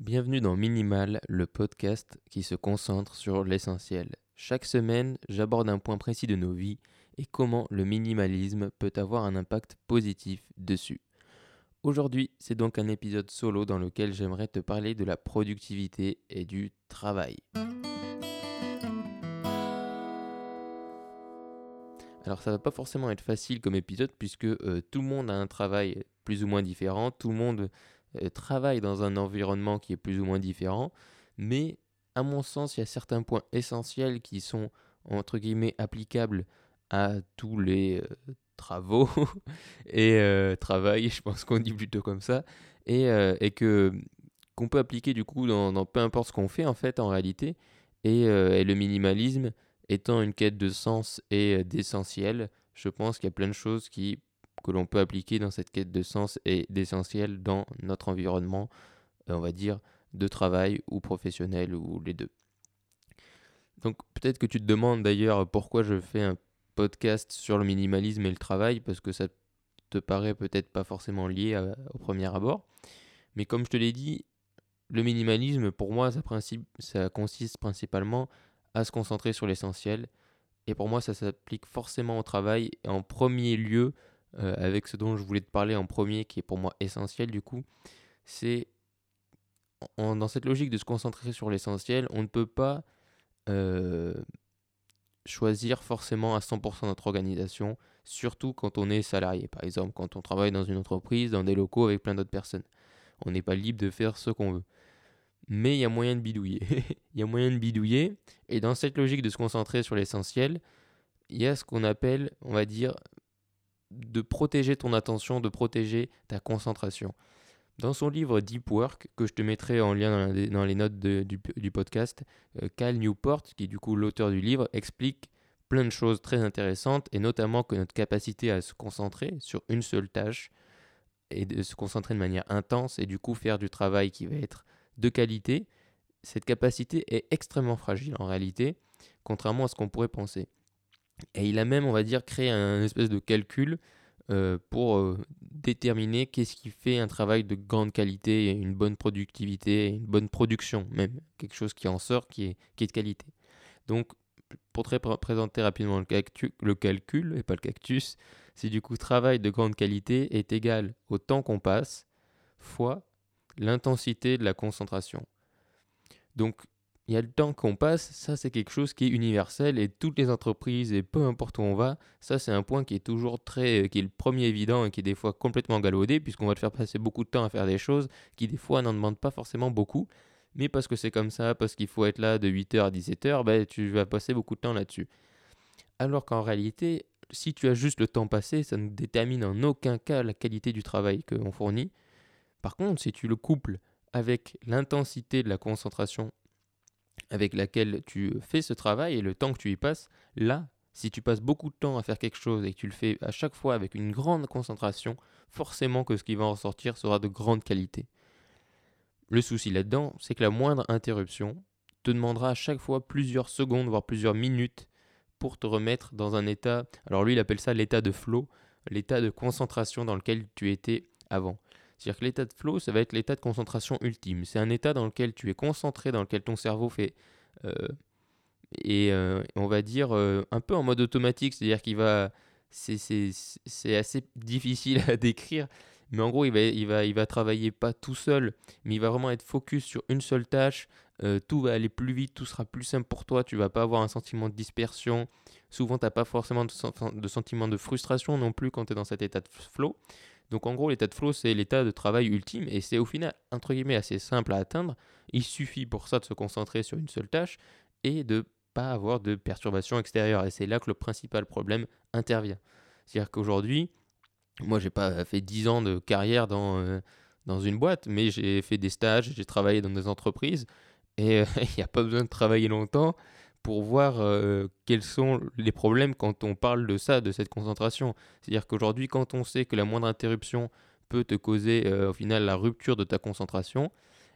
Bienvenue dans Minimal, le podcast qui se concentre sur l'essentiel. Chaque semaine, j'aborde un point précis de nos vies et comment le minimalisme peut avoir un impact positif dessus. Aujourd'hui, c'est donc un épisode solo dans lequel j'aimerais te parler de la productivité et du travail. Alors ça va pas forcément être facile comme épisode puisque euh, tout le monde a un travail plus ou moins différent, tout le monde euh, travaille dans un environnement qui est plus ou moins différent, mais à mon sens, il y a certains points essentiels qui sont entre guillemets applicables à tous les euh, travaux. Et travail, je pense qu'on dit plutôt comme ça, et, et que qu'on peut appliquer du coup dans, peu importe ce qu'on fait en fait en réalité, et, le minimalisme étant une quête de sens et euh, d'essentiel, je pense qu'il y a plein de choses qui, que l'on peut appliquer dans cette quête de sens et d'essentiel dans notre environnement, euh, on va dire, de travail ou professionnel ou les deux. Donc peut-être que tu te demandes d'ailleurs pourquoi je fais un podcast sur le minimalisme et le travail, parce que ça te paraît peut-être pas forcément lié au premier abord. Mais comme je te l'ai dit, le minimalisme, pour moi, ça, ça consiste principalement à se concentrer sur l'essentiel. Et pour moi, ça s'applique forcément au travail. Et en premier lieu, euh, avec ce dont je voulais te parler en premier, qui est pour moi essentiel du coup, c'est dans cette logique de se concentrer sur l'essentiel, on ne peut pas euh, choisir forcément à 100% notre organisation, surtout quand on est salarié. Par exemple, quand on travaille dans une entreprise, dans des locaux avec plein d'autres personnes. On n'est pas libre de faire ce qu'on veut mais il y a moyen de bidouiller. Il y a moyen de bidouiller, et dans cette logique de se concentrer sur l'essentiel, il y a ce qu'on appelle, on va dire, de protéger ton attention, de protéger ta concentration. Dans son livre Deep Work, que je te mettrai en lien dans, les notes du, podcast, euh, Cal Newport, qui est du coup l'auteur du livre, explique plein de choses très intéressantes, et notamment que notre capacité à se concentrer sur une seule tâche, et de se concentrer de manière intense, et du coup faire du travail qui va être de qualité, cette capacité est extrêmement fragile en réalité, contrairement à ce qu'on pourrait penser. Et il a même, on va dire, créé un espèce de calcul euh, pour euh, déterminer qu'est-ce qui fait un travail de grande qualité, une bonne productivité, une bonne production, même quelque chose qui en sort, qui est, de qualité. Donc, pour te présenter rapidement le, le calcul, et pas le cactus, c'est du coup travail de grande qualité est égal au temps qu'on passe fois l'intensité de la concentration. Donc, il y a le temps qu'on passe, ça c'est quelque chose qui est universel et toutes les entreprises et peu importe où on va, ça c'est un point qui est toujours très, qui est le premier évident et qui est des fois complètement galvaudé puisqu'on va te faire passer beaucoup de temps à faire des choses qui des fois n'en demandent pas forcément beaucoup, mais parce que c'est comme ça, parce qu'il faut être là de 8h à 17h, ben, tu vas passer beaucoup de temps là-dessus. Alors qu'en réalité, si tu as juste le temps passé, ça ne détermine en aucun cas la qualité du travail qu'on fournit. Par contre, si tu le couples avec l'intensité de la concentration avec laquelle tu fais ce travail et le temps que tu y passes, là, si tu passes beaucoup de temps à faire quelque chose et que tu le fais à chaque fois avec une grande concentration, forcément que ce qui va en sortir sera de grande qualité. Le souci là-dedans, c'est que la moindre interruption te demandera à chaque fois plusieurs secondes, voire plusieurs minutes pour te remettre dans un état, alors lui il appelle ça l'état de flow, l'état de concentration dans lequel tu étais avant. C'est-à-dire que l'état de flow, ça va être l'état de concentration ultime. C'est un état dans lequel tu es concentré, dans lequel ton cerveau fait... Euh, et euh, on va dire euh, un peu en mode automatique, c'est-à-dire qu'il va... C'est assez difficile à décrire, mais en gros, il va, il, va, il va travailler pas tout seul, mais il va vraiment être focus sur une seule tâche. tout va aller plus vite, tout sera plus simple pour toi. Tu vas pas avoir un sentiment de dispersion. Souvent, tu n'as pas forcément de, de, sentiment de frustration non plus quand tu es dans cet état de flow. Donc en gros, l'état de flow, c'est l'état de travail ultime et c'est au final, entre guillemets, assez simple à atteindre. Il suffit pour ça de se concentrer sur une seule tâche et de pas avoir de perturbations extérieures. Et c'est là que le principal problème intervient. C'est-à-dire qu'aujourd'hui, moi, j'ai pas fait 10 ans de carrière euh, dans une boîte, mais j'ai fait des stages, j'ai travaillé dans des entreprises et il n'y a pas besoin de travailler longtemps pour voir euh, quels sont les problèmes quand on parle de ça, de cette concentration. C'est-à-dire qu'aujourd'hui, quand on sait que la moindre interruption peut te causer au final la rupture de ta concentration,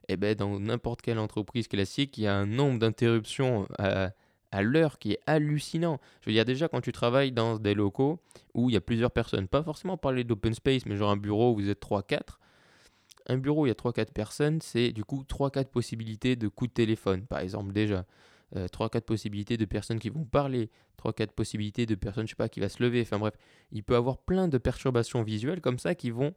eh ben, dans n'importe quelle entreprise classique, il y a un nombre d'interruptions à, à l'heure qui est hallucinant. Je veux dire, déjà, quand tu travailles dans des locaux où il y a plusieurs personnes, pas forcément parler d'open space, mais genre un bureau où vous êtes 3-4, un bureau, il y a 3-4 personnes, c'est du coup 3-4 possibilités de coups de téléphone, par exemple, déjà. 3-4 possibilités de personnes qui vont parler, 3-4 possibilités de personnes, je sais pas, qui va se lever. Enfin bref, il peut avoir plein de perturbations visuelles comme ça qui vont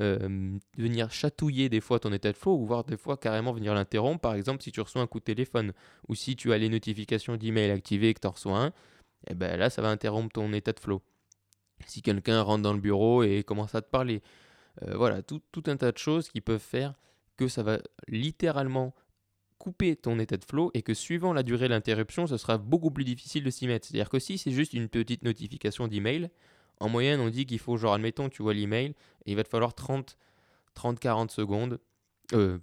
euh, venir chatouiller des fois ton état de flow ou voir des fois carrément venir l'interrompre. Par exemple, si tu reçois un coup de téléphone ou si tu as les notifications d'email activées et que tu en reçois un, et eh ben là, ça va interrompre ton état de flow. Si quelqu'un rentre dans le bureau et commence à te parler, euh, voilà, tout, tout, un tas de choses qui peuvent faire que ça va littéralement couper ton état de flow et que suivant la durée de l'interruption, ce sera beaucoup plus difficile de s'y mettre. C'est-à-dire que si c'est juste une petite notification d'email, en moyenne, on dit qu'il faut, genre, admettons, tu vois l'email, il va te falloir 30, 30-40 secondes, euh,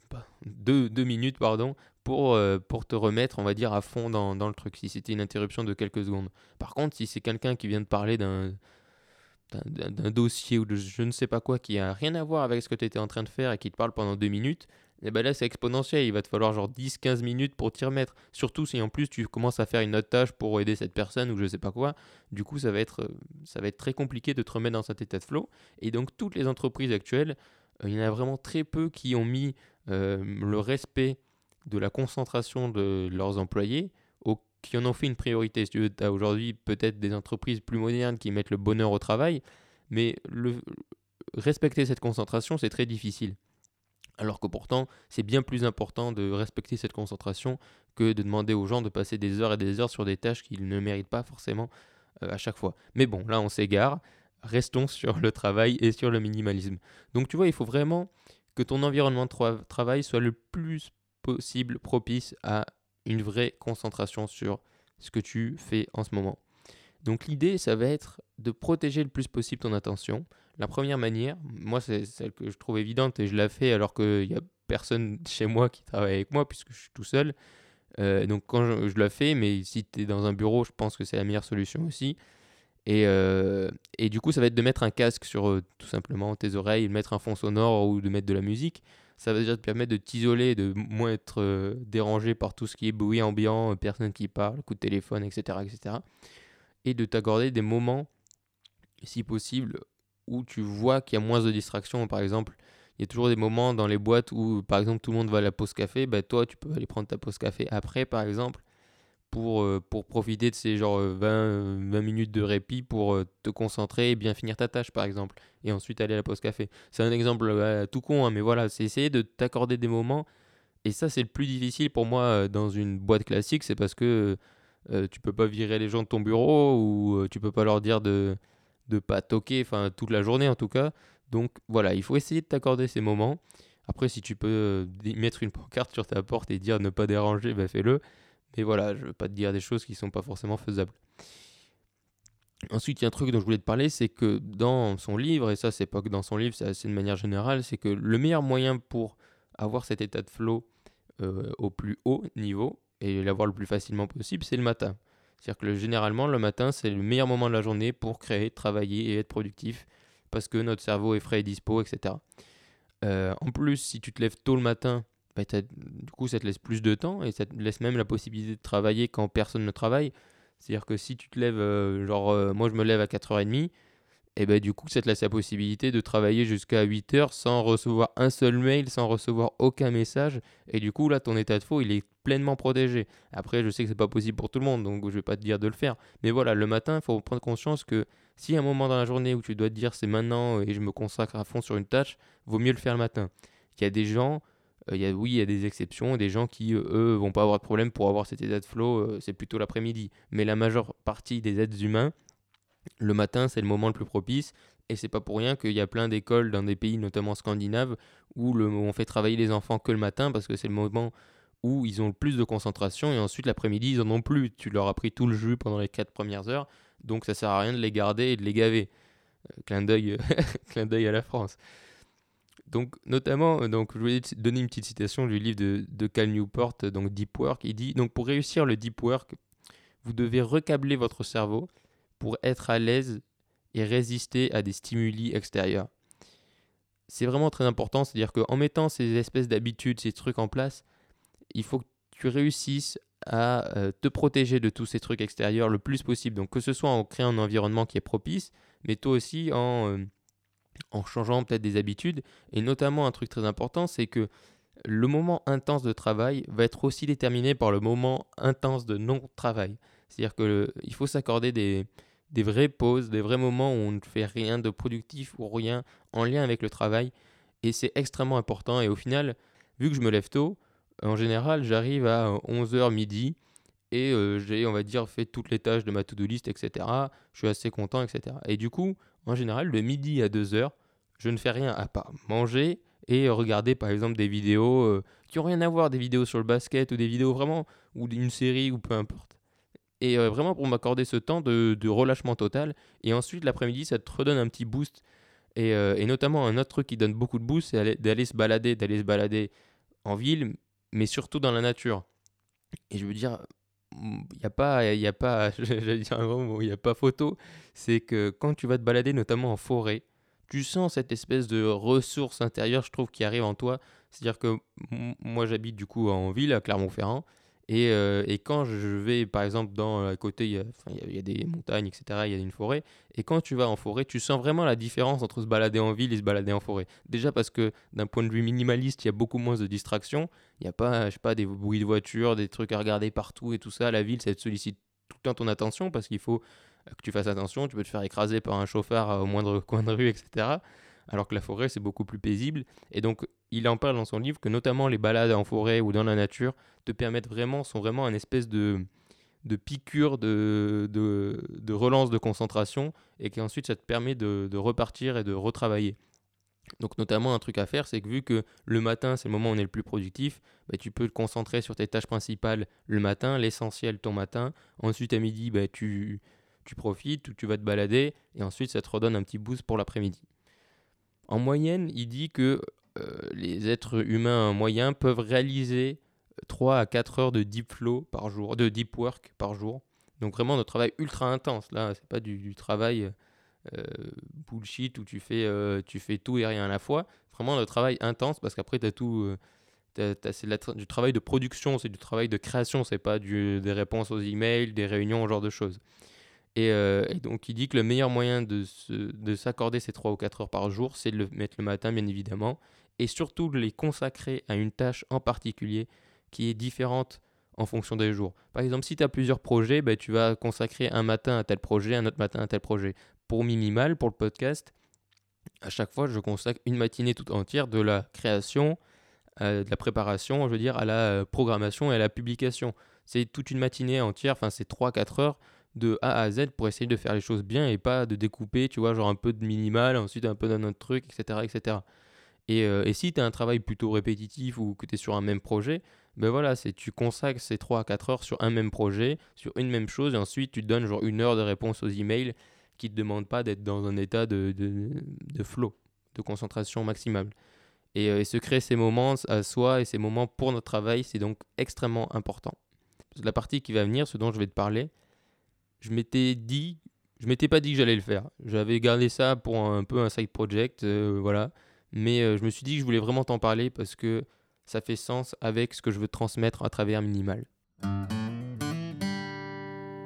2, minutes, pardon, pour, euh, pour te remettre, on va dire, à fond dans, dans le truc, si c'était une interruption de quelques secondes. Par contre, si c'est quelqu'un qui vient de parler d'un d'un dossier ou de je ne sais pas quoi qui a rien à voir avec ce que tu étais en train de faire et qui te parle pendant deux minutes, et eh ben là c'est exponentiel, il va te falloir genre 10-15 minutes pour t'y remettre. Surtout si en plus tu commences à faire une autre tâche pour aider cette personne ou je sais pas quoi, du coup ça va être, euh, ça va être très compliqué de te remettre dans cet état de flow. Et donc toutes les entreprises actuelles, euh, il y en a vraiment très peu qui ont mis euh, le respect de la concentration de leurs employés, ou qui en ont fait une priorité. Si tu as aujourd'hui peut-être des entreprises plus modernes qui mettent le bonheur au travail, mais respecter cette concentration c'est très difficile. Alors que pourtant, c'est bien plus important de respecter cette concentration que de demander aux gens de passer des heures et des heures sur des tâches qu'ils ne méritent pas forcément euh, à chaque fois. Mais bon, là on s'égare. Restons sur le travail et sur le minimalisme. Donc tu vois, il faut vraiment que ton environnement de travail soit le plus possible propice à une vraie concentration sur ce que tu fais en ce moment. Donc l'idée, ça va être de protéger le plus possible ton attention. La première manière, moi c'est celle que je trouve évidente et je la fais alors qu'il n'y a personne chez moi qui travaille avec moi puisque je suis tout seul. Euh, donc quand je, la fais, mais si tu es dans un bureau, je pense que c'est la meilleure solution aussi. Et, euh, du coup, ça va être de mettre un casque sur euh, tout simplement tes oreilles, de mettre un fond sonore ou de mettre de la musique. Ça va déjà te permettre de t'isoler, de moins être dérangé par tout ce qui est bruit ambiant, personne qui parle, coup de téléphone, etc. etc. Et de t'accorder des moments, si possible, où tu vois qu'il y a moins de distractions. Par exemple, il y a toujours des moments dans les boîtes où, par exemple, tout le monde va à la pause café. Bah, toi, tu peux aller prendre ta pause café après, par exemple, pour, euh, profiter de ces genre 20, 20 minutes de répit pour euh, te concentrer et bien finir ta tâche, par exemple. Et ensuite aller à la pause café. C'est un exemple tout con, hein, mais voilà, c'est essayer de t'accorder des moments. Et ça, c'est le plus difficile pour moi euh, dans une boîte classique, c'est parce que tu peux pas virer les gens de ton bureau ou tu peux pas leur dire de de pas toquer, enfin toute la journée en tout cas. Donc voilà, il faut essayer de t'accorder ces moments. Après, si tu peux euh, mettre une pancarte sur ta porte et dire ne pas déranger, ben fais-le. Mais voilà, je veux pas te dire des choses qui sont pas forcément faisables. Ensuite, il y a un truc dont je voulais te parler, c'est que dans son livre, et ça c'est pas que dans son livre, c'est de manière générale, c'est que le meilleur moyen pour avoir cet état de flow euh, au plus haut niveau et l'avoir le plus facilement possible, c'est le matin. C'est-à-dire que généralement, le matin, c'est le meilleur moment de la journée pour créer, travailler et être productif parce que notre cerveau est frais et dispo, etc. Euh, en plus, si tu te lèves tôt le matin, bah, du coup, ça te laisse plus de temps et ça te laisse même la possibilité de travailler quand personne ne travaille. C'est-à-dire que si tu te lèves, euh, genre, euh, moi je me lève à 4h30, et ben du coup, ça te laisse la possibilité de travailler jusqu'à 8 heures sans recevoir un seul mail, sans recevoir aucun message. Et du coup, là, ton état de faux, il est pleinement protégé. Après, je sais que c'est pas possible pour tout le monde, donc je vais pas te dire de le faire. Mais voilà, le matin, il faut prendre conscience que si a un moment dans la journée où tu dois te dire c'est maintenant et je me consacre à fond sur une tâche, vaut mieux le faire le matin. Il y a des gens, euh, y oui, il y a des exceptions, des gens qui, eux, vont pas avoir de problème pour avoir cet état de flow, euh, c'est plutôt l'après-midi. Mais la majeure partie des êtres humains, le matin, c'est le moment le plus propice. Et c'est pas pour rien qu'il y a plein d'écoles dans des pays, notamment scandinaves, où, le, on fait travailler les enfants que le matin parce que c'est le moment où ils ont le plus de concentration et ensuite l'après-midi ils en ont plus. Tu leur as pris tout le jus pendant les 4 premières heures, donc ça sert à rien de les garder et de les gaver. Euh, clin d'œil, à la France. Donc notamment, euh, donc je voulais donner une petite citation du livre de, Cal Newport, donc Deep Work. Il dit donc pour réussir le deep work, vous devez recabler votre cerveau pour être à l'aise et résister à des stimuli extérieurs. C'est vraiment très important, c'est-à-dire qu'en mettant ces espèces d'habitudes, ces trucs en place, il faut que tu réussisses à euh, te protéger de tous ces trucs extérieurs le plus possible. Donc que ce soit en créant un environnement qui est propice, mais toi aussi en, euh, en changeant peut-être des habitudes. Et notamment un truc très important, c'est que le moment intense de travail va être aussi déterminé par le moment intense de non-travail. C'est-à-dire qu'il faut s'accorder des, des vraies pauses, des vrais moments où on ne fait rien de productif ou rien en lien avec le travail. Et c'est extrêmement important. Et au final, vu que je me lève tôt, en général, j'arrive à 11h midi et euh, j'ai, on va dire, fait toutes les tâches de ma to-do list, etc. Je suis assez content, etc. Et du coup, en général, de midi à 2h, je ne fais rien à part manger et regarder par exemple des vidéos euh, qui n'ont rien à voir, des vidéos sur le basket ou des vidéos vraiment, ou d'une série ou peu importe. Et euh, vraiment pour m'accorder ce temps de, relâchement total. Et ensuite, l'après-midi, ça te redonne un petit boost. Et, notamment, un autre truc qui donne beaucoup de boost, c'est d'aller se balader, d'aller se balader en ville, mais surtout dans la nature. Et je veux dire, il n'y a pas, il a pas, il y a pas photo. C'est que quand tu vas te balader, notamment en forêt, tu sens cette espèce de ressource intérieure, je trouve, qui arrive en toi. C'est-à-dire que moi, j'habite du coup en ville, à Clermont-Ferrand. Et, euh, et, quand je vais, par exemple, dans à côté, il y, a, il y, a, des montagnes, etc., il y a une forêt. Et quand tu vas en forêt, tu sens vraiment la différence entre se balader en ville et se balader en forêt. Déjà parce que d'un point de vue minimaliste, il y a beaucoup moins de distractions. Il n'y a pas, je sais pas, des bruits de voiture, des trucs à regarder partout et tout ça. La ville, ça te sollicite tout le temps ton attention parce qu'il faut que tu fasses attention. Tu peux te faire écraser par un chauffard au moindre coin de rue, etc alors que la forêt c'est beaucoup plus paisible. Et donc il en parle dans son livre que notamment les balades en forêt ou dans la nature te permettent vraiment, sont vraiment un espèce de, de piqûre de, de, relance de concentration et qu'ensuite ça te permet de, repartir et de retravailler. Donc notamment un truc à faire, c'est que vu que le matin c'est le moment où on est le plus productif, bah, tu peux te concentrer sur tes tâches principales le matin, l'essentiel ton matin. Ensuite à midi, bah, tu, tu profites, tu vas te balader et ensuite ça te redonne un petit boost pour l'après-midi. En moyenne, il dit que euh, les êtres humains moyens peuvent réaliser 3 à 4 heures de deep flow par jour, de deep work par jour. Donc vraiment de travail ultra intense. Là, c'est pas du, travail euh, bullshit où tu fais, euh, tu fais tout et rien à la fois. Vraiment de travail intense parce qu'après, tu as tout. c'est du travail de production, c'est du travail de création, c'est pas des réponses aux emails, des réunions, ce genre de choses. Euh, et, donc, il dit que le meilleur moyen de, s'accorder ces 3 ou 4 heures par jour, c'est de le mettre le matin, bien évidemment, et surtout de les consacrer à une tâche en particulier qui est différente en fonction des jours. Par exemple, si tu as plusieurs projets, ben, tu vas consacrer un matin à tel projet, un autre matin à tel projet. Pour Minimal, pour le podcast, à chaque fois, je consacre une matinée toute entière de la création, euh, de la préparation, je veux dire, à la euh, programmation et à la publication. C'est toute une matinée entière, enfin c'est 3-4 heures de A à Z pour essayer de faire les choses bien et pas de découper, tu vois, genre un peu de minimal, ensuite un peu d'un autre truc, etc. etc. Et, euh, et si tu as un travail plutôt répétitif ou que tu es sur un même projet, ben voilà, c'est tu consacres ces 3 à 4 heures sur un même projet, sur une même chose, et ensuite tu donnes genre une heure de réponse aux emails qui te demandent pas d'être dans un état de, de, de, flow, de concentration maximale. Et, euh, et se créer ces moments à soi et ces moments pour notre travail, c'est donc extrêmement important. La partie qui va venir, ce dont je vais te parler, je m'étais dit, je m'étais pas dit que j'allais le faire. J'avais gardé ça pour un, peu un side project, euh, voilà. Mais euh, je me suis dit que je voulais vraiment t'en parler parce que ça fait sens avec ce que je veux transmettre à travers Minimal.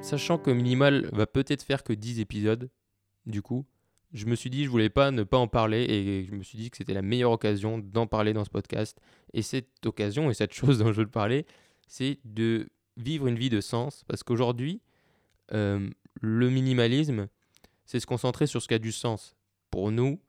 Sachant que Minimal va peut-être faire que 10 épisodes, du coup, je me suis dit que je voulais pas ne pas en parler et je me suis dit que c'était la meilleure occasion d'en parler dans ce podcast. Et cette occasion et cette chose dont je veux te parler, c'est de vivre une vie de sens parce qu'aujourd'hui, euh, le minimalisme, c'est se concentrer sur ce qui a du sens pour nous.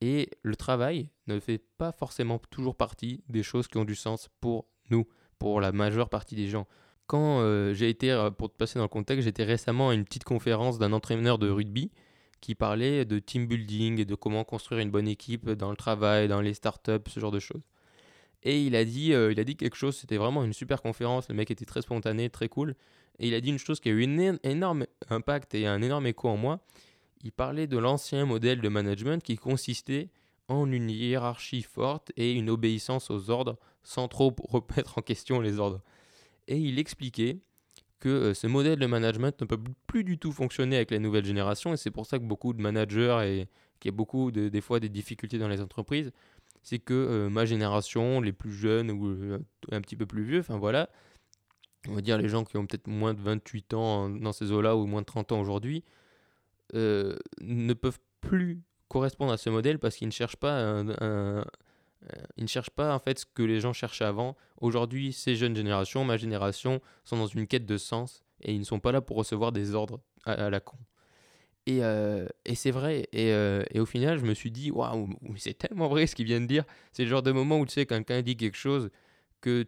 Et le travail ne fait pas forcément toujours partie des choses qui ont du sens pour nous, pour la majeure partie des gens. Quand euh, j'ai été, euh, pour te passer dans le contexte, j'étais récemment à une petite conférence d'un entraîneur de rugby qui parlait de team building et de comment construire une bonne équipe dans le travail, dans les startups, ce genre de choses. Et il a dit, il a dit quelque chose, c'était vraiment une super conférence, le mec était très spontané, très cool. Et il a dit une chose qui a eu un énorme impact et un énorme écho en moi. Il parlait de l'ancien modèle de management qui consistait en une hiérarchie forte et une obéissance aux ordres sans trop remettre en question les ordres. Et il expliquait que euh, ce modèle de management ne peut plus du tout fonctionner avec la nouvelle génération et c'est pour ça que beaucoup de managers et qu'il y a beaucoup de, des fois des difficultés dans les entreprises, c'est que euh, ma génération, les plus jeunes ou euh, un petit peu plus vieux, enfin voilà, on va dire les gens qui ont peut-être moins de 28 ans dans ces eaux-là ou moins de 30 ans aujourd'hui, euh, ne peuvent plus correspondre à ce modèle parce qu'ils ne cherchent pas ils ne cherchent pas en fait ce que les gens cherchaient avant. Aujourd'hui, ces jeunes générations, ma génération, sont dans une quête de sens et ils ne sont pas là pour recevoir des ordres à, la con. Et, et c'est vrai. Et, et, au final, je me suis dit, waouh, c'est tellement vrai ce qu'il vient de dire. C'est le genre de moment où tu sais, quelqu'un dit quelque chose que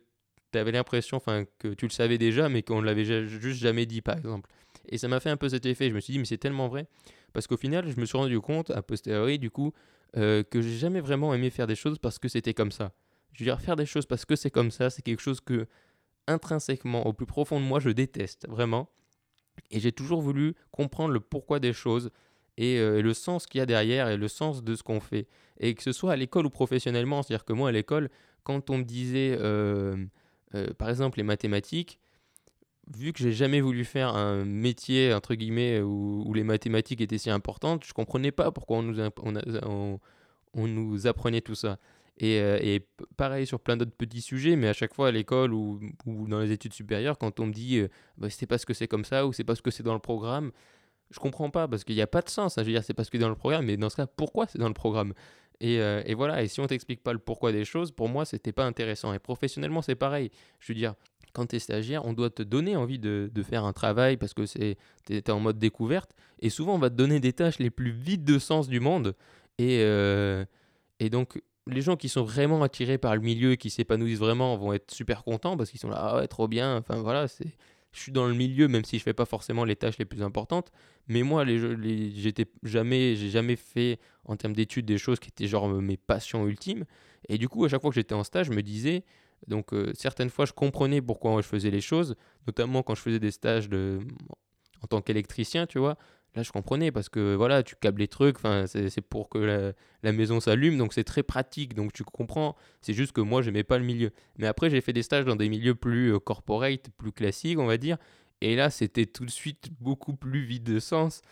tu avais l'impression enfin que tu le savais déjà, mais qu'on ne l'avait juste jamais dit, par exemple. Et ça m'a fait un peu cet effet. Je me suis dit, mais c'est tellement vrai. Parce qu'au final, je me suis rendu compte, a posteriori, du coup, euh, que j'ai jamais vraiment aimé faire des choses parce que c'était comme ça. Je veux dire, faire des choses parce que c'est comme ça, c'est quelque chose que, intrinsèquement, au plus profond de moi, je déteste, vraiment. Et j'ai toujours voulu comprendre le pourquoi des choses et, euh, le sens qu'il y a derrière et le sens de ce qu'on fait. Et que ce soit à l'école ou professionnellement, c'est-à-dire que moi, à l'école, quand on me disait, euh, par exemple, les mathématiques, vu que j'ai jamais voulu faire un métier entre guillemets où, les mathématiques étaient si importantes, je comprenais pas pourquoi on nous, on, nous apprenait tout ça. Et, euh, pareil sur plein d'autres petits sujets, mais à chaque fois à l'école ou, dans les études supérieures, quand on me dit euh, bah, c'est parce que c'est comme ça ou c'est parce que c'est dans le programme, je comprends pas parce qu'il n'y a pas de sens. Hein. Je veux dire, c'est parce que c'est dans le programme, mais dans ce cas, pourquoi c'est dans le programme? Et, euh, et, voilà, et si on t'explique pas le pourquoi des choses, pour moi, c'était pas intéressant. Et professionnellement, c'est pareil. Je veux dire, quand tu es stagiaire, on doit te donner envie de, faire un travail parce que tu es, en mode découverte. Et souvent, on va te donner des tâches les plus vides de sens du monde. Et, euh, et donc, les gens qui sont vraiment attirés par le milieu et qui s'épanouissent vraiment vont être super contents parce qu'ils sont là, ah ouais, trop bien. Enfin voilà, c'est je suis dans le milieu, même si je fais pas forcément les tâches les plus importantes. Mais moi, jamais, j'ai jamais fait en termes d'études des choses qui étaient genre mes passions ultimes. Et du coup, à chaque fois que j'étais en stage, je me disais, donc euh, certaines fois, je comprenais pourquoi je faisais les choses, notamment quand je faisais des stages en tant qu'électricien, tu vois. Là, je comprenais parce que voilà, tu câbles les trucs, c'est pour que la, maison s'allume, donc c'est très pratique, donc tu comprends. C'est juste que moi, j'aimais pas le milieu. Mais après, j'ai fait des stages dans des milieux plus euh, corporate, plus classiques, on va dire. Et là, c'était tout de suite beaucoup plus vide de sens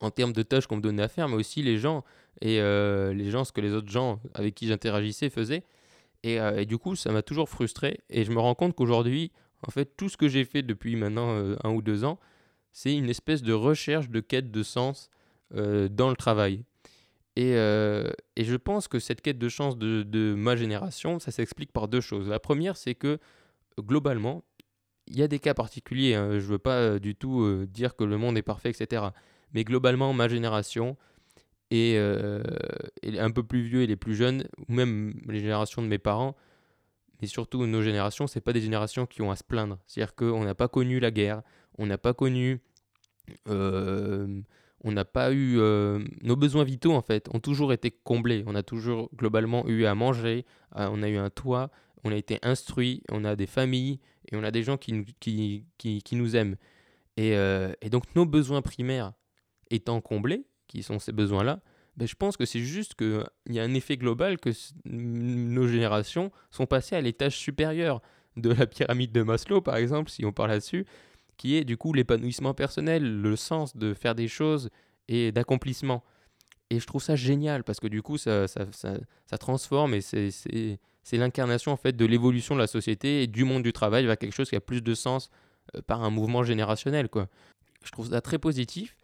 en termes de tâches qu'on me donnait à faire, mais aussi les gens et euh, les gens, ce que les autres gens avec qui j'interagissais faisaient. Euh, et, du coup, ça m'a toujours frustré. Et je me rends compte qu'aujourd'hui, en fait, tout ce que j'ai fait depuis maintenant un ou deux ans, c'est une espèce de recherche, de quête de sens euh, dans le travail. Et, et, je pense que cette quête de sens de, ma génération, ça s'explique par deux choses. La première, c'est que globalement, il y a des cas particuliers. Hein. je ne veux pas du tout dire que le monde est parfait, etc. Mais globalement, ma génération, euh, et, un peu plus vieux et les plus jeunes, ou même les générations de mes parents, mais surtout nos générations, c'est pas des générations qui ont à se plaindre. C'est-à-dire qu'on n'a pas connu la guerre, on n'a pas connu, euh, on n'a pas eu euh, nos besoins vitaux en fait, ont toujours été comblés. On a toujours globalement eu à manger, on a eu un toit, on a été instruit, on a des familles et on a des gens qui, nous aiment. Et, et donc nos besoins primaires étant comblés, qui sont ces besoins-là, ben, je pense que c'est juste qu'il y a un effet global que nos générations sont passées à l'étage supérieur de la pyramide de Maslow, par exemple, si on parle là-dessus, qui est du coup l'épanouissement personnel, le sens de faire des choses et d'accomplissement. Et je trouve ça génial parce que du coup, ça, ça, transforme et c'est l'incarnation en fait de l'évolution de la société et du monde du travail vers quelque chose qui a plus de sens euh, par un mouvement générationnel. Quoi. Je trouve ça très positif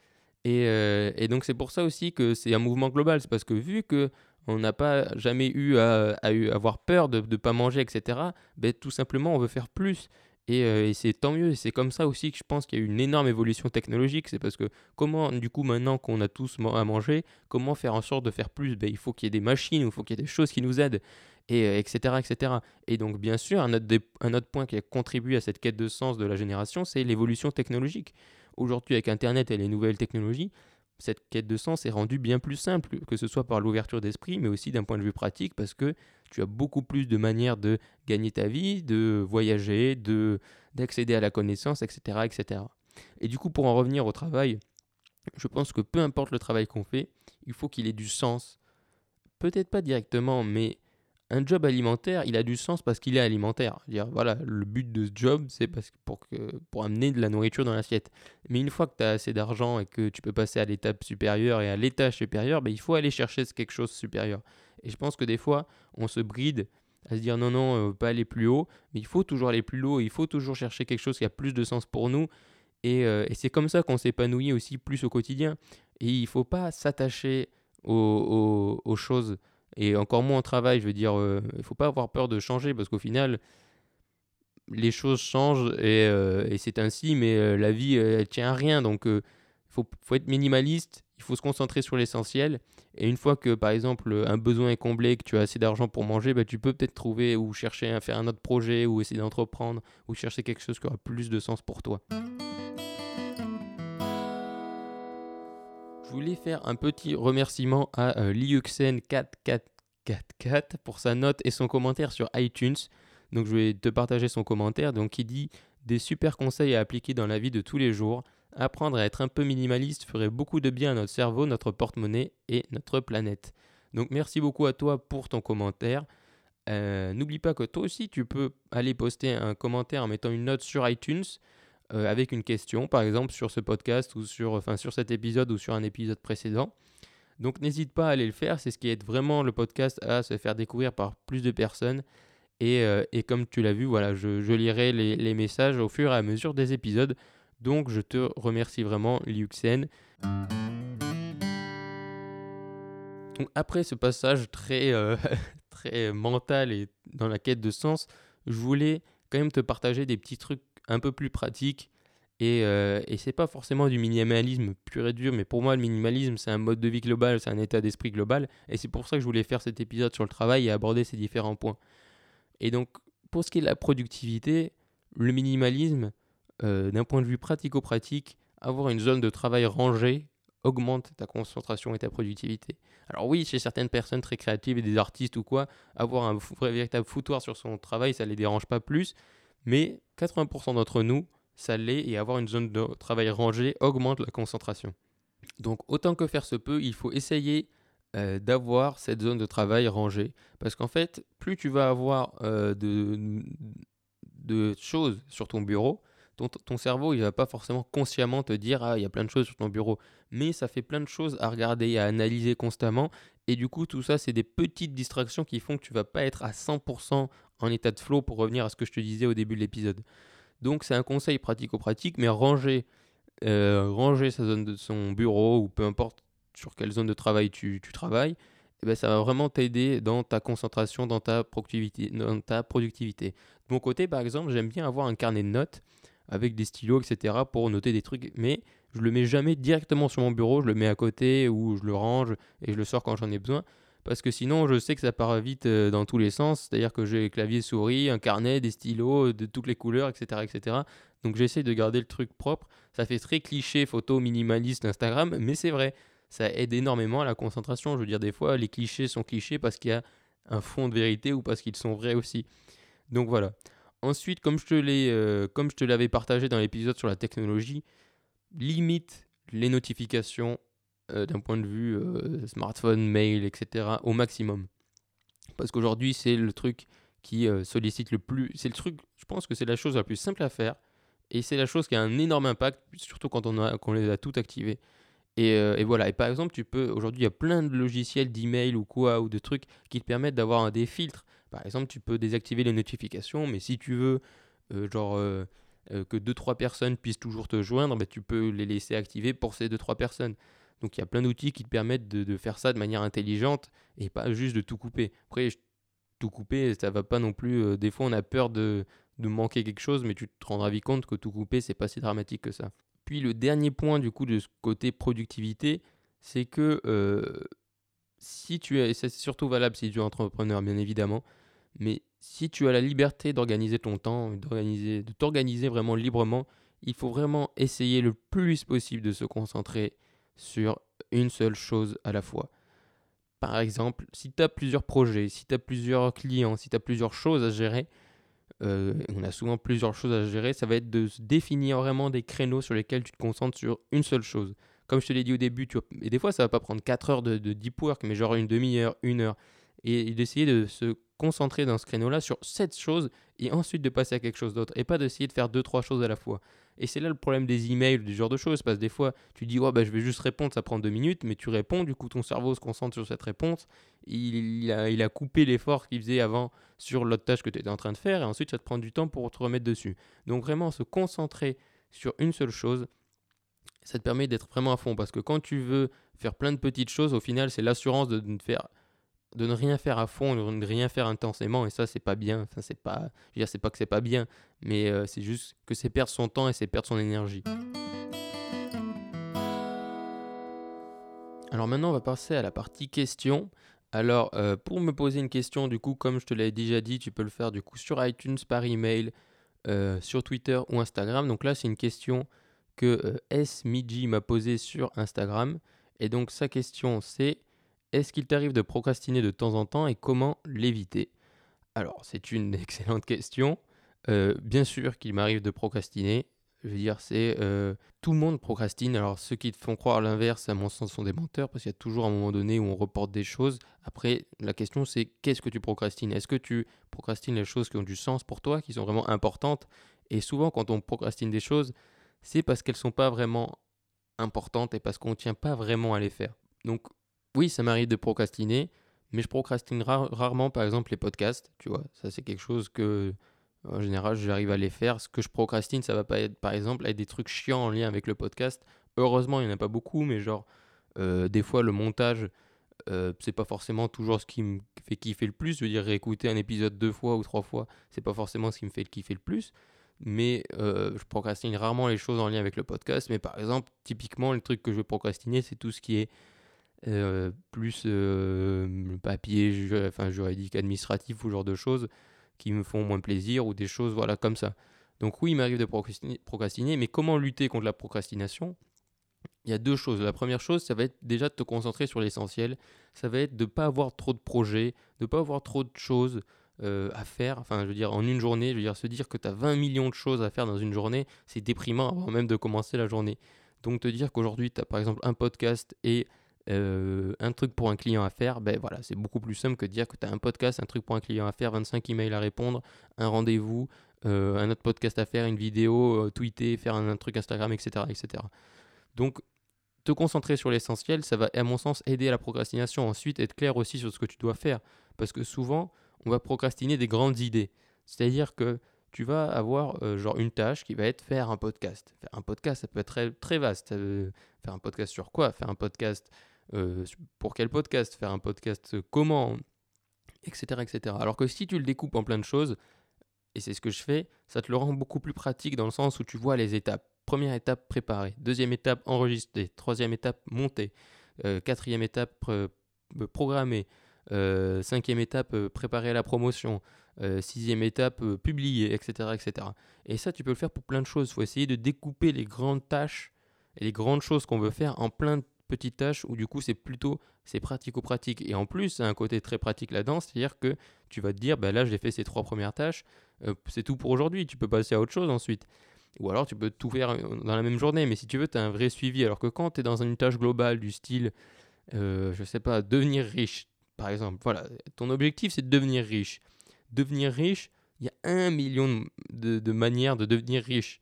euh, et, donc c'est pour ça aussi que c'est un mouvement global. C'est parce que vu que on n'a pas jamais eu à, avoir peur de ne pas manger, etc., ben, tout simplement on veut faire plus. Euh, et, c'est tant mieux. C'est comme ça aussi que je pense qu'il y a eu une énorme évolution technologique. C'est parce que comment, du coup, maintenant qu'on a tous à manger, comment faire en sorte de faire plus? Ben, Il faut qu'il y ait des machines, il faut qu'il y ait des choses qui nous aident, et, etc., euh, etc. Et donc, bien sûr, un autre, un autre point qui a contribué à cette quête de sens de la génération, c'est l'évolution technologique. Aujourd'hui, avec Internet et les nouvelles technologies, cette quête de sens est rendue bien plus simple, que ce soit par l'ouverture d'esprit, mais aussi d'un point de vue pratique, parce que tu as beaucoup plus de manières de gagner ta vie, de voyager, de d'accéder à la connaissance, etc., etc. Et du coup, pour en revenir au travail, je pense que peu importe le travail qu'on fait, il faut qu'il ait du sens. Peut-être pas directement, mais un job alimentaire, il a du sens parce qu'il est alimentaire. Dire, voilà, le but de ce job, c'est pour, que, pour amener de la nourriture dans l'assiette. Mais une fois que tu as assez d'argent et que tu peux passer à l'étape supérieure et à l'étage supérieur, ben, il faut aller chercher quelque chose de supérieur. Et je pense que des fois, on se bride à se dire non, non, euh, pas aller plus haut, mais il faut toujours aller plus haut, il faut toujours chercher quelque chose qui a plus de sens pour nous. Et, euh, c'est comme ça qu'on s'épanouit aussi plus au quotidien. Et il ne faut pas s'attacher aux, choses et encore moins au travail. Je veux dire, euh, il ne faut pas avoir peur de changer parce qu'au final, les choses changent et, euh, c'est ainsi, mais euh, la vie, elle tient à rien. Donc, il faut, faut, être minimaliste, il faut se concentrer sur l'essentiel. Et une fois que, par exemple, un besoin est comblé, que tu as assez d'argent pour manger, bah, tu peux peut-être trouver ou chercher à faire un autre projet ou essayer d'entreprendre ou chercher quelque chose qui aura plus de sens pour toi. Voulais faire un petit remerciement à euh, Liuxen4444 pour sa note et son commentaire sur iTunes. Donc je vais te partager son commentaire. Donc il dit des super conseils à appliquer dans la vie de tous les jours. Apprendre à être un peu minimaliste ferait beaucoup de bien à notre cerveau, notre porte-monnaie et notre planète. Donc merci beaucoup à toi pour ton commentaire. Euh, n'oublie pas que toi aussi tu peux aller poster un commentaire en mettant une note sur iTunes. Euh, avec une question, par exemple sur ce podcast ou sur, enfin, sur cet épisode ou sur un épisode précédent. Donc n'hésite pas à aller le faire, c'est ce qui aide vraiment le podcast à se faire découvrir par plus de personnes. Et, euh, et comme tu l'as vu, voilà, je, je lirai les, les, messages au fur et à mesure des épisodes. Donc je te remercie vraiment, Liuxen. Donc après ce passage très, euh, très mental et dans la quête de sens, je voulais quand même te partager des petits trucs un peu plus pratique. Et, euh, et c'est pas forcément du minimalisme pur et dur, mais pour moi, le minimalisme, c'est un mode de vie global, c'est un état d'esprit global. Et c'est pour ça que je voulais faire cet épisode sur le travail et aborder ces différents points. Et donc, pour ce qui est de la productivité, le minimalisme, euh, d'un point de vue pratico-pratique, avoir une zone de travail rangée augmente ta concentration et ta productivité. Alors oui, chez certaines personnes très créatives et des artistes ou quoi, avoir un véritable foutoir sur son travail, ça les dérange pas plus, mais 80% d'entre nous, ça l'est et avoir une zone de travail rangée augmente la concentration. Donc autant que faire se peut, il faut essayer euh, d'avoir cette zone de travail rangée. Parce qu'en fait, plus tu vas avoir euh, de, choses sur ton bureau, ton, cerveau, il va pas forcément consciemment te dire ah il y a plein de choses sur ton bureau, mais ça fait plein de choses à regarder, à analyser constamment, et du coup tout ça c'est des petites distractions qui font que tu vas pas être à 100% en état de flow pour revenir à ce que je te disais au début de l'épisode. Donc c'est un conseil pratico-pratique, mais ranger, euh, ranger sa zone de son bureau ou peu importe sur quelle zone de travail tu, travailles, eh ben, ça va vraiment t'aider dans ta concentration, dans ta, productivité, dans ta productivité. De mon côté, par exemple, j'aime bien avoir un carnet de notes avec des stylos, etc. pour noter des trucs, mais je le mets jamais directement sur mon bureau, je le mets à côté ou je le range et je le sors quand j'en ai besoin parce que sinon je sais que ça part vite euh, dans tous les sens, c'est-à-dire que j'ai clavier souris, un carnet, des stylos euh, de toutes les couleurs, etc. etc. Donc j'essaie de garder le truc propre. Ça fait très cliché, photo minimaliste Instagram, mais c'est vrai, ça aide énormément à la concentration. Je veux dire, des fois, les clichés sont clichés parce qu'il y a un fond de vérité ou parce qu'ils sont vrais aussi. Donc voilà. Ensuite, comme je te l'ai, euh, comme je te l'avais partagé dans l'épisode sur la technologie, limite les notifications euh, d'un point de vue euh, smartphone, mail, etc. au maximum. Parce qu'aujourd'hui, c'est le truc qui euh, sollicite le plus. C'est le truc, je pense que c'est la chose la plus simple à faire. Et c'est la chose qui a un énorme impact, surtout quand on, a, les a toutes activées. Et, et, voilà. Et par exemple, tu peux. Aujourd'hui, il y a plein de logiciels d'email ou quoi, ou de trucs qui te permettent d'avoir des filtres. Par exemple, tu peux désactiver les notifications, mais si tu veux, genre. que 2-3 personnes puissent toujours te joindre, bah, tu peux les laisser activer pour ces 2-3 personnes. Donc il y a plein d'outils qui te permettent de, faire ça de manière intelligente et pas juste de tout couper. Après, tout couper, ça va pas non plus. Euh, des fois, on a peur de, manquer quelque chose, mais tu te rendras vite compte que tout couper, c'est pas si dramatique que ça. Puis le dernier point du coup de ce côté productivité, c'est que euh, si tu es, c'est surtout valable si tu es entrepreneur bien évidemment, mais si tu as la liberté d'organiser ton temps, d'organiser, de t'organiser vraiment librement, il faut vraiment essayer le plus possible de se concentrer sur une seule chose à la fois. Par exemple, si tu as plusieurs projets, si tu as plusieurs clients, si tu as plusieurs choses à gérer, euh, on a souvent plusieurs choses à gérer, ça va être de définir vraiment des créneaux sur lesquels tu te concentres sur une seule chose. Comme je te l'ai dit au début, et des fois ça va pas prendre 4 heures de deep work, mais genre une demi-heure, une heure, et d'essayer de se concentrer dans ce créneau-là sur cette chose et ensuite de passer à quelque chose d'autre et pas d'essayer de faire deux trois choses à la fois. Et c'est là le problème des emails, du genre de choses, parce que des fois, tu dis, ouais, bah, je vais juste répondre, ça prend deux minutes, mais tu réponds, du coup, ton cerveau se concentre sur cette réponse, il, a, il a coupé l'effort qu'il faisait avant sur l'autre tâche que tu étais en train de faire, et ensuite, ça te prend du temps pour te remettre dessus. Donc, vraiment, se concentrer sur une seule chose, ça te permet d'être vraiment à fond. Parce que quand tu veux faire plein de petites choses, au final, c'est l'assurance de, ne faire de ne rien faire à fond, de ne rien faire intensément, et ça c'est pas bien. Enfin, c'est pas, je veux dire, c'est pas que c'est pas bien, mais euh, c'est juste que c'est perdre son temps et c'est perdre son énergie. Alors maintenant, on va passer à la partie questions. Alors, euh, pour me poser une question, du coup, comme je te l'ai déjà dit, tu peux le faire du coup sur iTunes, par email, euh, sur Twitter ou Instagram. Donc là, c'est une question que S. Miji m'a posée sur Instagram. Et donc, sa question, c'est est-ce qu'il t'arrive de procrastiner de temps en temps et comment l'éviter? Alors, c'est une excellente question. bien sûr qu'il m'arrive de procrastiner. Je veux dire, c'est euh, tout le monde procrastine. Alors ceux qui te font croire l'inverse, à mon sens, sont des menteurs parce qu'il y a toujours un moment donné où on reporte des choses. Après, la question c'est qu'est-ce que tu procrastines? Est-ce que tu procrastines les choses qui ont du sens pour toi, qui sont vraiment importantes? Et souvent, quand on procrastine des choses, c'est parce qu'elles sont pas vraiment importantes et parce qu'on ne tient pas vraiment à les faire. Donc oui, ça m'arrive de procrastiner, mais je procrastine rarement, par exemple, les podcasts. Tu vois, ça c'est quelque chose que en général, j'arrive à les faire. Ce que je procrastine, ça va pas être, par exemple, être des trucs chiants en lien avec le podcast. Heureusement, il n'y en a pas beaucoup, mais genre, euh, des fois, le montage, euh, c'est pas forcément toujours ce qui me fait kiffer le plus. Je veux dire, réécouter un épisode deux fois ou trois fois, c'est pas forcément ce qui me fait kiffer le plus. Mais euh, je procrastine rarement les choses en lien avec le podcast. Mais par exemple, typiquement, le truc que je veux procrastiner, c'est tout ce qui est plus papier, enfin, juridique, administratif ou genre de choses qui me font moins plaisir ou des choses voilà comme ça. Donc oui, il m'arrive de procrastiner, mais comment lutter contre la procrastination? Il y a deux choses. La première chose, ça va être déjà de te concentrer sur l'essentiel. Ça va être de ne pas avoir trop de projets, de ne pas avoir trop de choses euh, à faire. Enfin, je veux dire, en une journée, je veux dire, se dire que tu as 20 millions de choses à faire dans une journée, c'est déprimant avant même de commencer la journée. Donc te dire qu'aujourd'hui, tu as par exemple un podcast et euh, un truc pour un client à faire, ben voilà, c'est beaucoup plus simple que de dire que tu as un podcast, un truc pour un client à faire, 25 emails à répondre, un rendez-vous, euh, un autre podcast à faire, une vidéo, euh, tweeter, faire un, truc Instagram, etc., etc. Donc, te concentrer sur l'essentiel, ça va, à mon sens, aider à la procrastination. Ensuite, être clair aussi sur ce que tu dois faire. Parce que souvent, on va procrastiner des grandes idées. C'est-à-dire que tu vas avoir genre une tâche qui va être faire un podcast. Faire un podcast, ça peut être très vaste. faire un podcast sur quoi? Faire un podcast euh, pour quel podcast, faire un podcast euh, comment, etc., etc. Alors que si tu le découpes en plein de choses, et c'est ce que je fais, ça te le rend beaucoup plus pratique dans le sens où tu vois les étapes. Première étape, préparer. Deuxième étape, enregistrer. Troisième étape, monter. Euh, quatrième étape, programmer. cinquième étape, préparer la promotion. sixième étape, publier, etc., etc. Et ça, tu peux le faire pour plein de choses. Il faut essayer de découper les grandes tâches et les grandes choses qu'on veut faire en plein de petite tâche où du coup c'est plutôt c'est pratico-pratique et en plus c'est un côté très pratique là-dedans, c'est-à-dire que tu vas te dire bah là j'ai fait ces trois premières tâches, euh, c'est tout pour aujourd'hui, tu peux passer à autre chose ensuite. Ou alors tu peux tout faire euh, dans la même journée, mais si tu veux tu as un vrai suivi alors que quand tu es dans une tâche globale du style euh, je sais pas devenir riche par exemple, voilà, ton objectif c'est de devenir riche. Devenir riche, il y a un million de manières de devenir riche.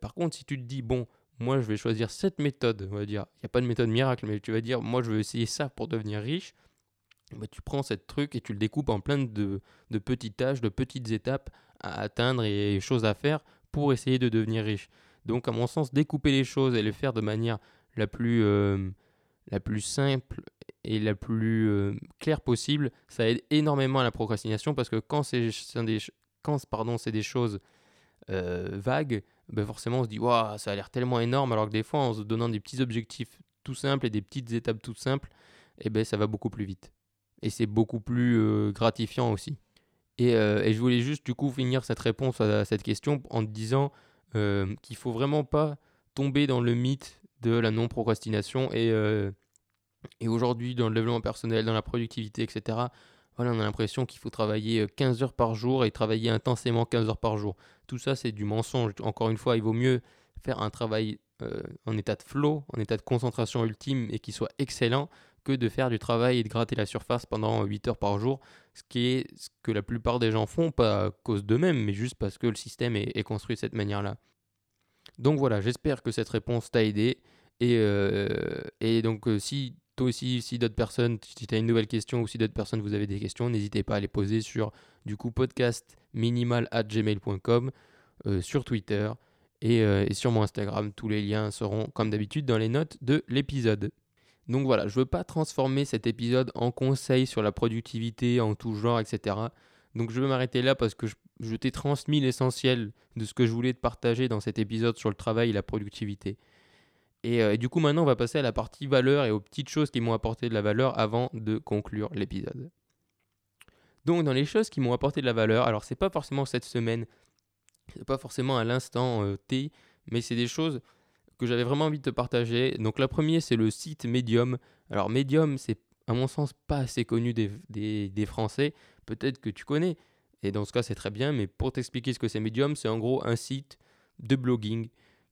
par contre, si tu te dis, bon, moi je vais choisir cette méthode, on va dire, il n'y a pas de méthode miracle, mais tu vas dire, moi je veux essayer ça pour devenir riche, bah, tu prends cette truc et tu le découpes en plein de, de petites tâches, de petites étapes à atteindre et choses à faire pour essayer de devenir riche. Donc à mon sens, découper les choses et les faire de manière la plus, euh, la plus simple et la plus euh, claire possible, ça aide énormément à la procrastination parce que quand c'est quand, pardon, des choses euh, vagues, ben forcément on se dit ça a l'air tellement énorme alors que des fois en se donnant des petits objectifs tout simples et des petites étapes toutes simples eh ben ça va beaucoup plus vite et c'est beaucoup plus euh, gratifiant aussi et, euh, et, je voulais juste du coup finir cette réponse à, cette question en disant euh, qu'il faut vraiment pas tomber dans le mythe de la non procrastination et, et aujourd'hui dans le développement personnel dans la productivité etc voilà, on a l'impression qu'il faut travailler 15 heures par jour et travailler intensément 15 heures par jour. Tout ça, c'est du mensonge. Encore une fois, il vaut mieux faire un travail euh, en état de flow, en état de concentration ultime et qui soit excellent que de faire du travail et de gratter la surface pendant 8 heures par jour, ce qui est ce que la plupart des gens font, pas à cause d'eux-mêmes, mais juste parce que le système est, construit de cette manière-là. Donc voilà, j'espère que cette réponse t'a aidé. Et, euh, et donc, euh, si toi aussi, si d'autres personnes, si tu as une nouvelle question ou si d'autres personnes vous avez des questions, n'hésitez pas à les poser sur du coup podcast minimal at gmail.com, euh, sur Twitter. et, euh, et sur mon Instagram. Tous les liens seront comme d'habitude dans les notes de l'épisode. Donc voilà, je ne veux pas transformer cet épisode en conseil sur la productivité en tout genre, etc. Donc je vais m'arrêter là parce que je, t'ai transmis l'essentiel de ce que je voulais te partager dans cet épisode sur le travail et la productivité. Et, euh, et, du coup maintenant on va passer à la partie valeur et aux petites choses qui m'ont apporté de la valeur avant de conclure l'épisode. Donc dans les choses qui m'ont apporté de la valeur, alors c'est pas forcément cette semaine, c'est pas forcément à l'instant euh, T, mais c'est des choses que j'avais vraiment envie de te partager. Donc la première, c'est le site Medium. Alors Medium, c'est à mon sens pas assez connu des, des, Français. Peut-être que tu connais. Et dans ce cas, c'est très bien. Mais pour t'expliquer ce que c'est Medium, c'est en gros un site de blogging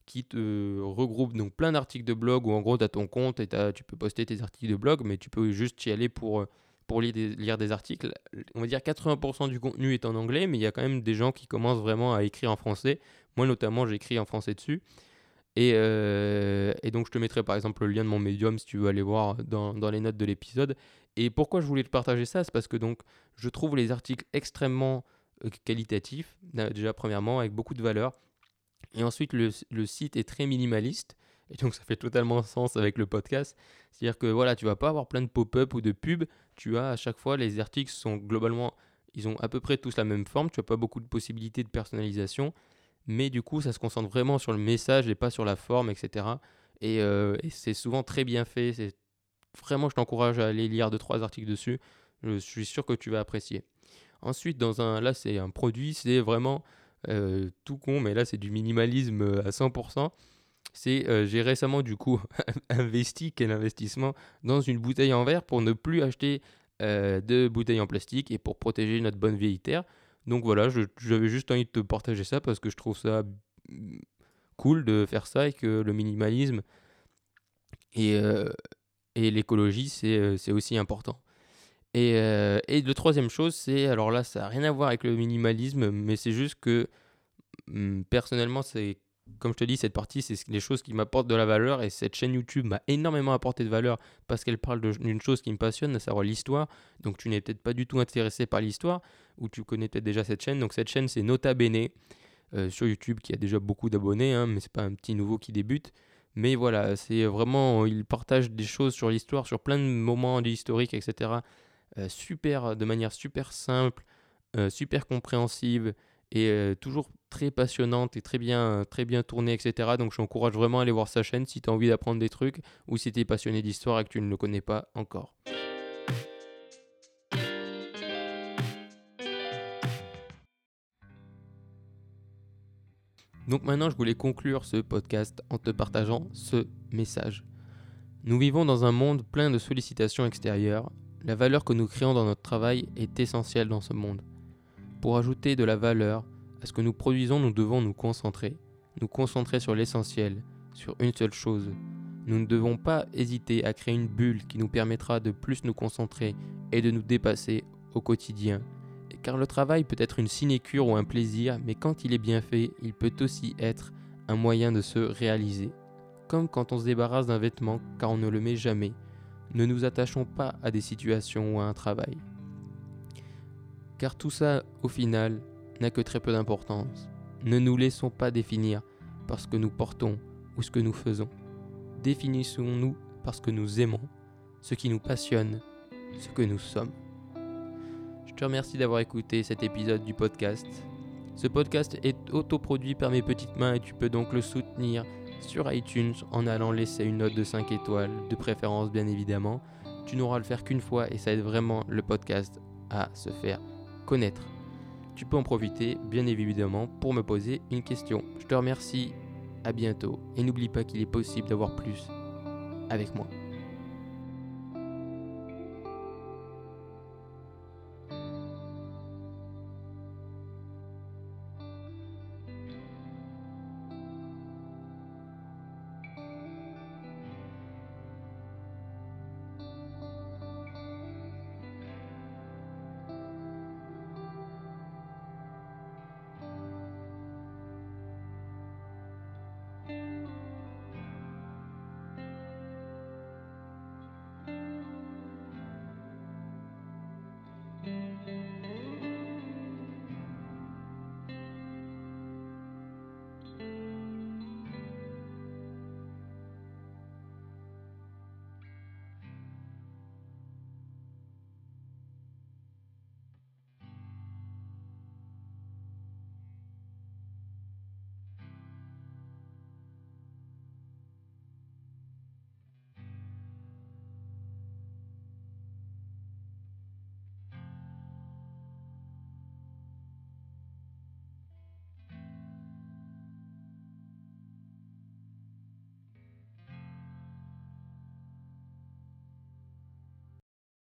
qui te regroupe donc plein d'articles de blog où en gros tu as ton compte et tu peux poster tes articles de blog, mais tu peux juste y aller pour, pour lire, des, articles. On va dire 80% du contenu est en anglais, mais il y a quand même des gens qui commencent vraiment à écrire en français. Moi notamment, j'écris en français dessus. Euh, et, donc, je te mettrai par exemple le lien de mon médium si tu veux aller voir dans, les notes de l'épisode. Et pourquoi je voulais te partager ça C'est parce que donc, je trouve les articles extrêmement euh, qualitatifs, déjà premièrement, avec beaucoup de valeur. Et ensuite, le, site est très minimaliste. Et donc, ça fait totalement sens avec le podcast. C'est-à-dire que voilà, tu vas pas avoir plein de pop-up ou de pubs. Tu as à chaque fois, les articles sont globalement, ils ont à peu près tous la même forme. Tu n'as pas beaucoup de possibilités de personnalisation mais du coup ça se concentre vraiment sur le message et pas sur la forme, etc. Euh, et, c'est souvent très bien fait. C'est vraiment, je t'encourage à aller lire deux trois articles dessus. Je suis sûr que tu vas apprécier. Ensuite, dans un, là c'est un produit, c'est vraiment euh, tout con, mais là c'est du minimalisme à 100%. C'est euh, j'ai récemment du coup investi quel investissement dans une bouteille en verre pour ne plus acheter de bouteilles en plastique et pour protéger notre bonne vieille terre. Donc voilà, j'avais juste envie de te partager ça parce que je trouve ça cool de faire ça et que le minimalisme et, euh, et l'écologie, euh, c'est aussi important. Et, euh, et troisième chose, c'est, alors là, ça n'a rien à voir avec le minimalisme, mais c'est juste que hum, personnellement, c'est comme je te dis, cette partie, c'est les choses qui m'apportent de la valeur et cette chaîne YouTube m'a énormément apporté de valeur parce qu'elle parle d'une chose qui me passionne, à savoir l'histoire. Donc tu n'es peut-être pas du tout intéressé par l'histoire ou tu connais peut-être déjà cette chaîne. Donc cette chaîne, c'est Nota Bene euh, sur YouTube qui a déjà beaucoup d'abonnés, hein, mais c'est pas un petit nouveau qui débute. Mais voilà, c'est vraiment, il partage des choses sur l'histoire, sur plein de moments historiques, etc. Euh, super, de manière super simple, euh, super compréhensive et toujours très passionnante et très bien, très bien tournée, etc. Donc je t'encourage vraiment à aller voir sa chaîne si tu as envie d'apprendre des trucs ou si tu es passionné d'histoire et que tu ne le connais pas encore. Donc maintenant, je voulais conclure ce podcast en te partageant ce message. Nous vivons dans un monde plein de sollicitations extérieures. La valeur que nous créons dans notre travail est essentielle dans ce monde. Pour ajouter de la valeur, à ce que nous produisons, nous devons nous concentrer. Nous concentrer sur l'essentiel, sur une seule chose. Nous ne devons pas hésiter à créer une bulle qui nous permettra de plus nous concentrer et de nous dépasser au quotidien. Car le travail peut être une sinécure ou un plaisir, mais quand il est bien fait, il peut aussi être un moyen de se réaliser. Comme quand on se débarrasse d'un vêtement car on ne le met jamais. Ne nous attachons pas à des situations ou à un travail. Car tout ça, au final, n'a que très peu d'importance. Ne nous laissons pas définir par ce que nous portons ou ce que nous faisons. Définissons-nous parce que nous aimons, ce qui nous passionne, ce que nous sommes. Je te remercie d'avoir écouté cet épisode du podcast. Ce podcast est autoproduit par mes petites mains et tu peux donc le soutenir sur iTunes en allant laisser une note de 5 étoiles, de préférence bien évidemment. Tu n'auras à le faire qu'une fois et ça aide vraiment le podcast à se faire connaître tu peux en profiter bien évidemment pour me poser une question. Je te remercie, à bientôt et n'oublie pas qu'il est possible d'avoir plus avec moi.